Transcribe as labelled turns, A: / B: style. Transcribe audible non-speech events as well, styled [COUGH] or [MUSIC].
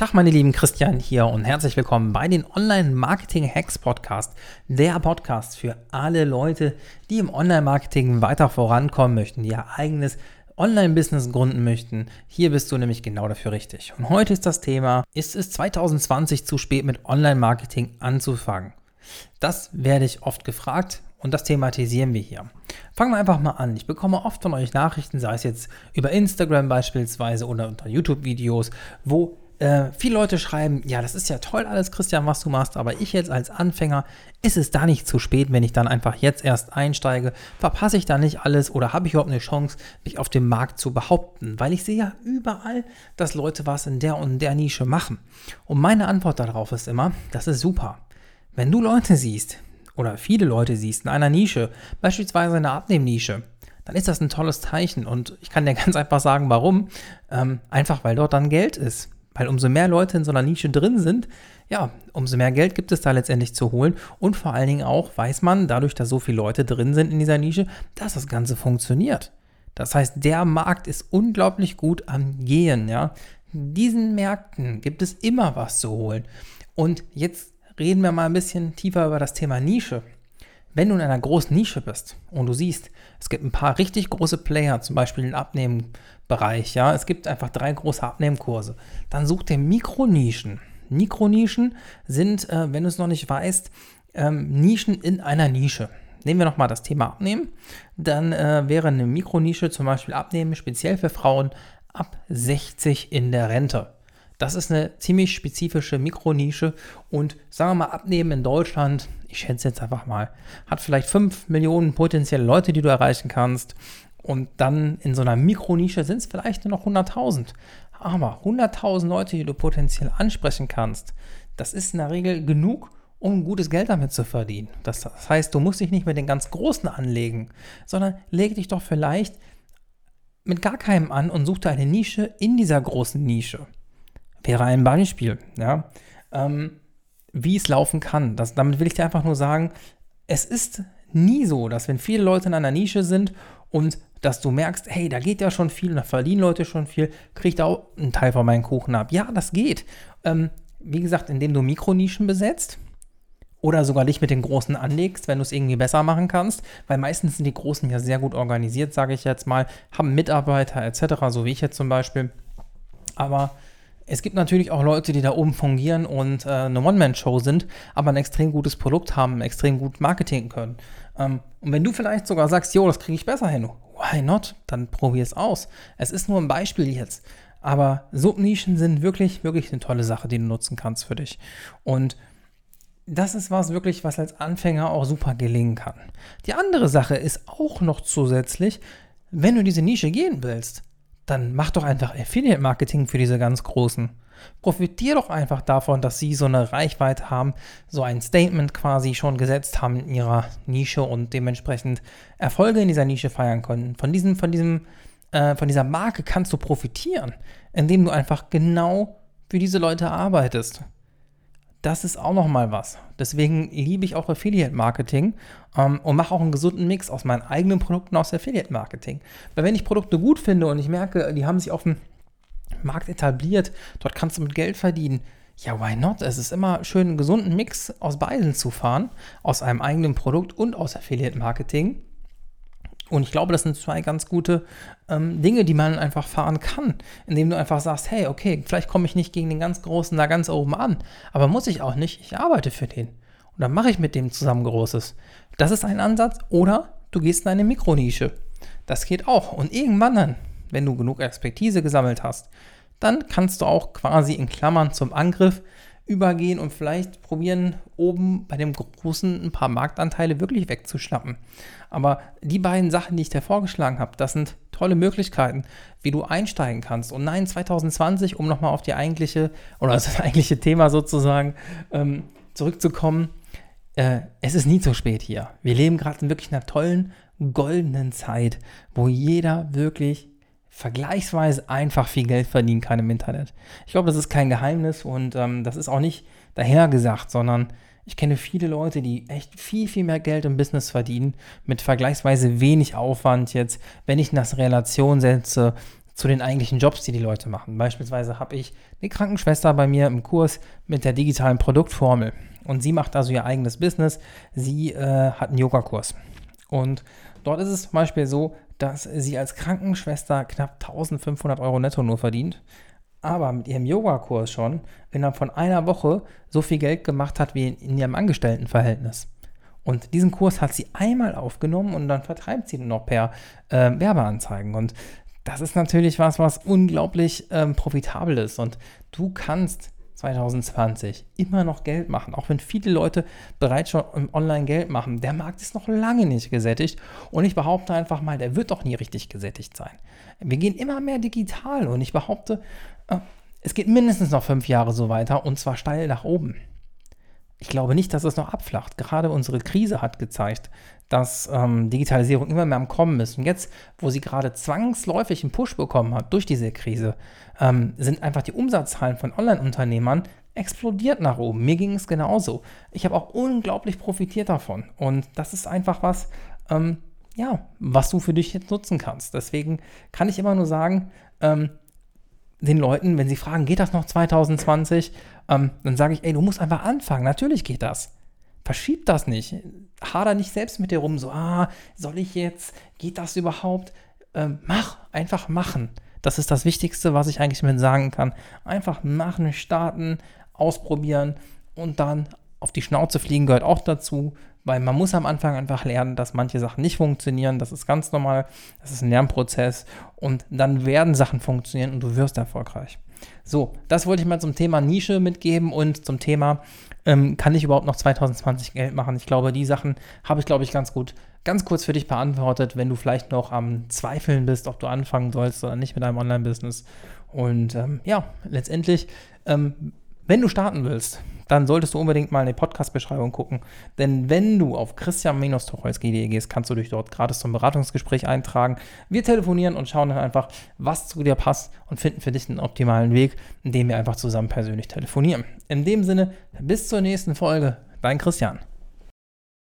A: Tag, meine lieben Christian hier und herzlich willkommen bei den Online Marketing Hacks Podcast, der Podcast für alle Leute, die im Online Marketing weiter vorankommen möchten, die ihr eigenes Online-Business gründen möchten. Hier bist du nämlich genau dafür richtig. Und heute ist das Thema, ist es 2020 zu spät mit Online-Marketing anzufangen? Das werde ich oft gefragt und das thematisieren wir hier. Fangen wir einfach mal an. Ich bekomme oft von euch Nachrichten, sei es jetzt über Instagram beispielsweise oder unter YouTube-Videos, wo äh, viele Leute schreiben, ja, das ist ja toll alles, Christian, was du machst, aber ich jetzt als Anfänger, ist es da nicht zu spät, wenn ich dann einfach jetzt erst einsteige? Verpasse ich da nicht alles oder habe ich überhaupt eine Chance, mich auf dem Markt zu behaupten? Weil ich sehe ja überall, dass Leute was in der und der Nische machen. Und meine Antwort darauf ist immer, das ist super. Wenn du Leute siehst oder viele Leute siehst in einer Nische, beispielsweise in einer Abnehmnische, dann ist das ein tolles Zeichen. Und ich kann dir [LAUGHS] ganz einfach sagen, warum. Ähm, einfach weil dort dann Geld ist. Weil umso mehr Leute in so einer Nische drin sind, ja, umso mehr Geld gibt es da letztendlich zu holen. Und vor allen Dingen auch weiß man, dadurch, dass so viele Leute drin sind in dieser Nische, dass das Ganze funktioniert. Das heißt, der Markt ist unglaublich gut am Gehen, ja. In diesen Märkten gibt es immer was zu holen. Und jetzt reden wir mal ein bisschen tiefer über das Thema Nische. Wenn du in einer großen Nische bist und du siehst, es gibt ein paar richtig große Player, zum Beispiel im Abnehmbereich, ja, es gibt einfach drei große Abnehmkurse, dann such dir Mikronischen. Mikronischen sind, äh, wenn du es noch nicht weißt, ähm, Nischen in einer Nische. Nehmen wir nochmal das Thema Abnehmen. Dann äh, wäre eine Mikronische zum Beispiel Abnehmen, speziell für Frauen ab 60 in der Rente. Das ist eine ziemlich spezifische Mikronische und sagen wir mal, Abnehmen in Deutschland, ich schätze jetzt einfach mal, hat vielleicht 5 Millionen potenzielle Leute, die du erreichen kannst. Und dann in so einer Mikronische sind es vielleicht nur noch 100.000. Aber 100.000 Leute, die du potenziell ansprechen kannst, das ist in der Regel genug, um gutes Geld damit zu verdienen. Das, das heißt, du musst dich nicht mit den ganz Großen anlegen, sondern leg dich doch vielleicht mit gar keinem an und such dir eine Nische in dieser großen Nische wäre ein Beispiel, ja, ähm, wie es laufen kann. Das, damit will ich dir einfach nur sagen, es ist nie so, dass wenn viele Leute in einer Nische sind und dass du merkst, hey, da geht ja schon viel, da verdienen Leute schon viel, da auch einen Teil von meinen Kuchen ab. Ja, das geht. Ähm, wie gesagt, indem du Mikronischen besetzt oder sogar dich mit den Großen anlegst, wenn du es irgendwie besser machen kannst, weil meistens sind die Großen ja sehr gut organisiert, sage ich jetzt mal, haben Mitarbeiter etc., so wie ich jetzt zum Beispiel. Aber es gibt natürlich auch Leute, die da oben fungieren und äh, eine One-Man-Show sind, aber ein extrem gutes Produkt haben, extrem gut Marketing können. Ähm, und wenn du vielleicht sogar sagst, jo, das kriege ich besser hin, why not? Dann probier es aus. Es ist nur ein Beispiel jetzt. Aber Subnischen sind wirklich, wirklich eine tolle Sache, die du nutzen kannst für dich. Und das ist was wirklich, was als Anfänger auch super gelingen kann. Die andere Sache ist auch noch zusätzlich, wenn du diese Nische gehen willst, dann mach doch einfach Affiliate-Marketing für diese ganz Großen. Profitier doch einfach davon, dass sie so eine Reichweite haben, so ein Statement quasi schon gesetzt haben in ihrer Nische und dementsprechend Erfolge in dieser Nische feiern können. Von diesem, von diesem, äh, von dieser Marke kannst du profitieren, indem du einfach genau für diese Leute arbeitest das ist auch noch mal was. Deswegen liebe ich auch Affiliate-Marketing ähm, und mache auch einen gesunden Mix aus meinen eigenen Produkten aus Affiliate-Marketing. Weil wenn ich Produkte gut finde und ich merke, die haben sich auf dem Markt etabliert, dort kannst du mit Geld verdienen, ja, why not? Es ist immer schön, einen gesunden Mix aus beiden zu fahren, aus einem eigenen Produkt und aus Affiliate-Marketing. Und ich glaube, das sind zwei ganz gute ähm, Dinge, die man einfach fahren kann, indem du einfach sagst, hey, okay, vielleicht komme ich nicht gegen den ganz Großen da ganz oben an, aber muss ich auch nicht, ich arbeite für den. Und dann mache ich mit dem zusammen Großes. Das ist ein Ansatz. Oder du gehst in eine Mikronische. Das geht auch. Und irgendwann dann, wenn du genug Expertise gesammelt hast, dann kannst du auch quasi in Klammern zum Angriff übergehen und vielleicht probieren, oben bei dem Großen ein paar Marktanteile wirklich wegzuschnappen. Aber die beiden Sachen, die ich dir vorgeschlagen habe, das sind tolle Möglichkeiten, wie du einsteigen kannst. Und nein, 2020, um nochmal auf die eigentliche oder das eigentliche Thema sozusagen ähm, zurückzukommen, äh, es ist nie zu spät hier. Wir leben gerade in wirklich einer tollen, goldenen Zeit, wo jeder wirklich vergleichsweise einfach viel Geld verdienen kann im Internet. Ich glaube, das ist kein Geheimnis und ähm, das ist auch nicht dahergesagt, sondern ich kenne viele Leute, die echt viel, viel mehr Geld im Business verdienen, mit vergleichsweise wenig Aufwand jetzt, wenn ich das Relation setze zu den eigentlichen Jobs, die die Leute machen. Beispielsweise habe ich eine Krankenschwester bei mir im Kurs mit der digitalen Produktformel. Und sie macht also ihr eigenes Business. Sie äh, hat einen Yogakurs. Und dort ist es zum Beispiel so, dass sie als Krankenschwester knapp 1500 Euro netto nur verdient, aber mit ihrem Yogakurs schon innerhalb von einer Woche so viel Geld gemacht hat wie in, ihrem Angestelltenverhältnis. Und diesen Kurs hat sie einmal aufgenommen und dann vertreibt sie ihn noch per äh, Werbeanzeigen. Und das ist natürlich was, was unglaublich ähm, profitabel ist. Und du kannst 2020 immer noch Geld machen, auch wenn viele Leute bereits schon Online Geld machen. Der Markt ist noch lange nicht gesättigt und ich behaupte einfach mal, der wird doch nie richtig gesättigt sein. Wir gehen immer mehr digital und ich behaupte, äh, es geht mindestens noch fünf Jahre so weiter und zwar steil nach oben ich glaube nicht, dass es noch abflacht. Gerade unsere Krise hat gezeigt, dass ähm, Digitalisierung immer mehr am Kommen ist. Und jetzt, wo sie gerade zwangsläufig einen Push bekommen hat durch diese Krise, ähm, sind einfach die Umsatzzahlen von Online-Unternehmern explodiert nach oben. Mir ging es genauso. Ich habe auch unglaublich profitiert davon. Und das ist einfach was, ähm, ja, was du für dich jetzt nutzen kannst. Deswegen kann ich immer nur sagen, ähm, den Leuten, wenn sie fragen, geht das noch 2020, ähm, dann sage ich, ey, du musst einfach anfangen. Natürlich geht das. Verschieb das nicht. Hader nicht selbst mit dir rum, so, ah, soll ich jetzt, geht das überhaupt? Ähm, mach, einfach machen. Das ist das Wichtigste, was ich eigentlich mit sagen kann. Einfach machen, starten, ausprobieren und dann auf die Schnauze fliegen gehört auch dazu, weil man muss am Anfang einfach lernen, dass manche Sachen nicht funktionieren. Das ist ganz normal. Das ist ein Lernprozess und dann werden Sachen funktionieren und du wirst erfolgreich. So, das wollte ich mal zum Thema Nische mitgeben und zum Thema, ähm, kann ich überhaupt noch 2020 Geld machen? Ich glaube, die Sachen habe ich, glaube ich, ganz gut, ganz kurz für dich beantwortet, wenn du vielleicht noch am Zweifeln bist, ob du anfangen sollst oder nicht mit deinem Online-Business. Und ähm, ja, letztendlich, ähm, wenn du starten willst, dann solltest du unbedingt mal in die Podcast-Beschreibung gucken. Denn wenn du auf christian-tucholsky.de gehst, kannst du dich dort gratis zum Beratungsgespräch eintragen. Wir telefonieren und schauen dann einfach, was zu dir passt und finden für dich einen optimalen Weg, indem wir einfach zusammen persönlich telefonieren. In dem Sinne, bis zur nächsten Folge. Dein Christian.